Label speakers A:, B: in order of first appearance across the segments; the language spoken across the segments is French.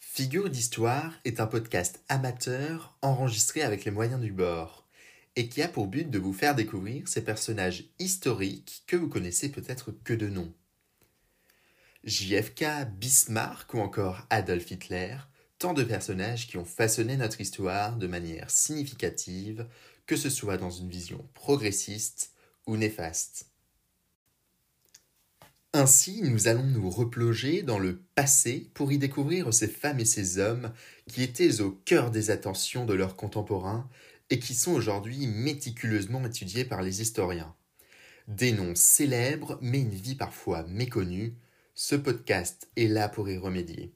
A: Figure d'Histoire est un podcast amateur enregistré avec les moyens du bord et qui a pour but de vous faire découvrir ces personnages historiques que vous connaissez peut-être que de nom. JFK, Bismarck ou encore Adolf Hitler, de personnages qui ont façonné notre histoire de manière significative, que ce soit dans une vision progressiste ou néfaste. Ainsi, nous allons nous replonger dans le passé pour y découvrir ces femmes et ces hommes qui étaient au cœur des attentions de leurs contemporains et qui sont aujourd'hui méticuleusement étudiés par les historiens. Des noms célèbres, mais une vie parfois méconnue, ce podcast est là pour y remédier.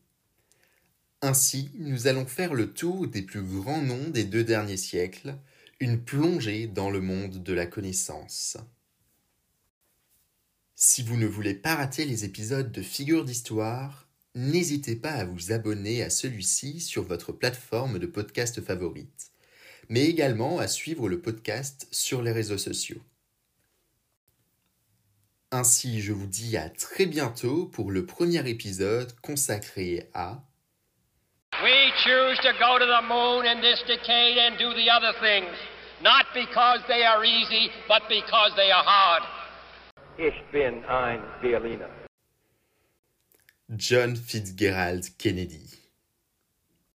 A: Ainsi, nous allons faire le tour des plus grands noms des deux derniers siècles, une plongée dans le monde de la connaissance. Si vous ne voulez pas rater les épisodes de Figures d'Histoire, n'hésitez pas à vous abonner à celui-ci sur votre plateforme de podcast favorite, mais également à suivre le podcast sur les réseaux sociaux. Ainsi, je vous dis à très bientôt pour le premier épisode consacré à
B: We choose to go to the moon in this decade and do the other things, not because they are easy, but because they are hard.
C: Ich bin ein Berliner.
A: John Fitzgerald Kennedy.